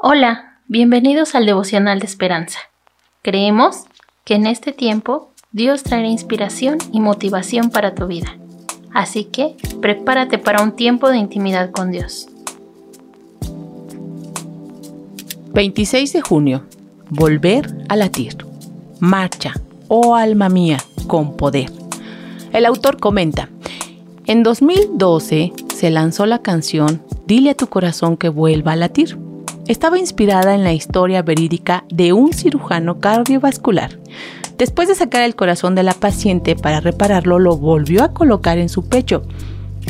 Hola, bienvenidos al devocional de esperanza. Creemos que en este tiempo Dios traerá inspiración y motivación para tu vida. Así que prepárate para un tiempo de intimidad con Dios. 26 de junio. Volver a latir. Marcha, oh alma mía, con poder. El autor comenta, en 2012 se lanzó la canción Dile a tu corazón que vuelva a latir estaba inspirada en la historia verídica de un cirujano cardiovascular. Después de sacar el corazón de la paciente para repararlo, lo volvió a colocar en su pecho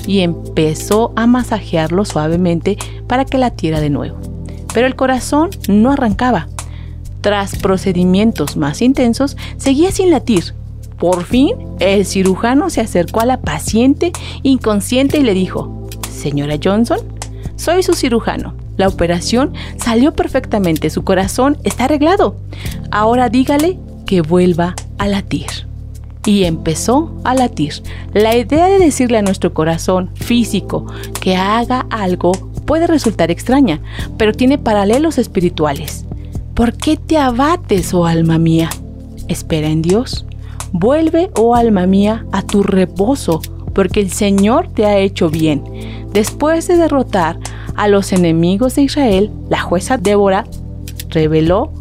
y empezó a masajearlo suavemente para que latiera de nuevo. Pero el corazón no arrancaba. Tras procedimientos más intensos, seguía sin latir. Por fin, el cirujano se acercó a la paciente inconsciente y le dijo, Señora Johnson, soy su cirujano. La operación salió perfectamente, su corazón está arreglado. Ahora dígale que vuelva a latir. Y empezó a latir. La idea de decirle a nuestro corazón físico que haga algo puede resultar extraña, pero tiene paralelos espirituales. ¿Por qué te abates, oh alma mía? Espera en Dios. Vuelve, oh alma mía, a tu reposo, porque el Señor te ha hecho bien. Después de derrotar a los enemigos de Israel, la jueza Débora reveló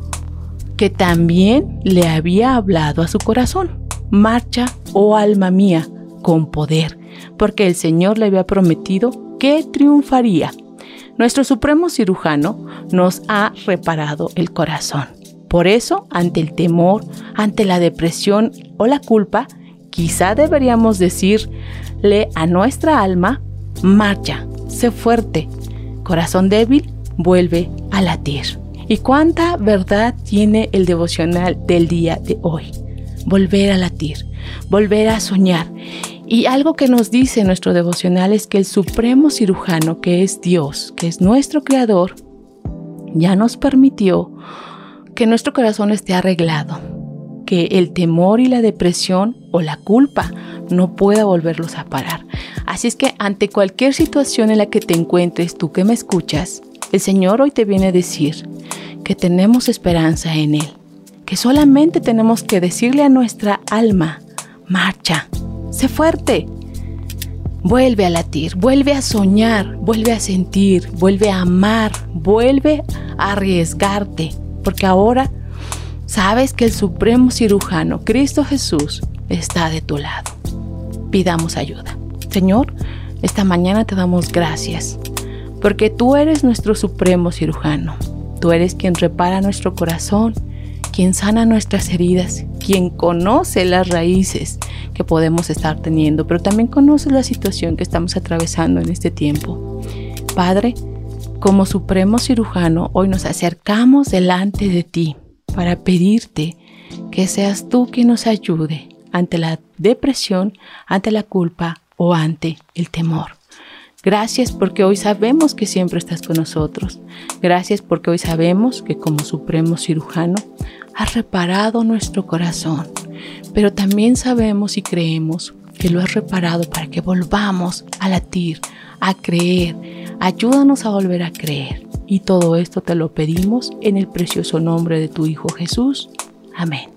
que también le había hablado a su corazón. Marcha, oh alma mía, con poder, porque el Señor le había prometido que triunfaría. Nuestro supremo cirujano nos ha reparado el corazón. Por eso, ante el temor, ante la depresión o la culpa, quizá deberíamos decirle a nuestra alma, marcha, sé fuerte, corazón débil vuelve a latir. ¿Y cuánta verdad tiene el devocional del día de hoy? Volver a latir, volver a soñar. Y algo que nos dice nuestro devocional es que el supremo cirujano, que es Dios, que es nuestro creador, ya nos permitió que nuestro corazón esté arreglado, que el temor y la depresión o la culpa no pueda volverlos a parar. Así es que ante cualquier situación en la que te encuentres, tú que me escuchas, el Señor hoy te viene a decir que tenemos esperanza en Él, que solamente tenemos que decirle a nuestra alma, marcha, sé fuerte, vuelve a latir, vuelve a soñar, vuelve a sentir, vuelve a amar, vuelve a arriesgarte, porque ahora sabes que el supremo cirujano, Cristo Jesús, está de tu lado. Pidamos ayuda. Señor, esta mañana te damos gracias, porque tú eres nuestro supremo cirujano. Tú eres quien repara nuestro corazón, quien sana nuestras heridas, quien conoce las raíces que podemos estar teniendo, pero también conoce la situación que estamos atravesando en este tiempo. Padre, como supremo cirujano, hoy nos acercamos delante de ti para pedirte que seas tú quien nos ayude ante la depresión, ante la culpa, o ante el temor. Gracias porque hoy sabemos que siempre estás con nosotros. Gracias porque hoy sabemos que como supremo cirujano has reparado nuestro corazón. Pero también sabemos y creemos que lo has reparado para que volvamos a latir, a creer. Ayúdanos a volver a creer. Y todo esto te lo pedimos en el precioso nombre de tu Hijo Jesús. Amén.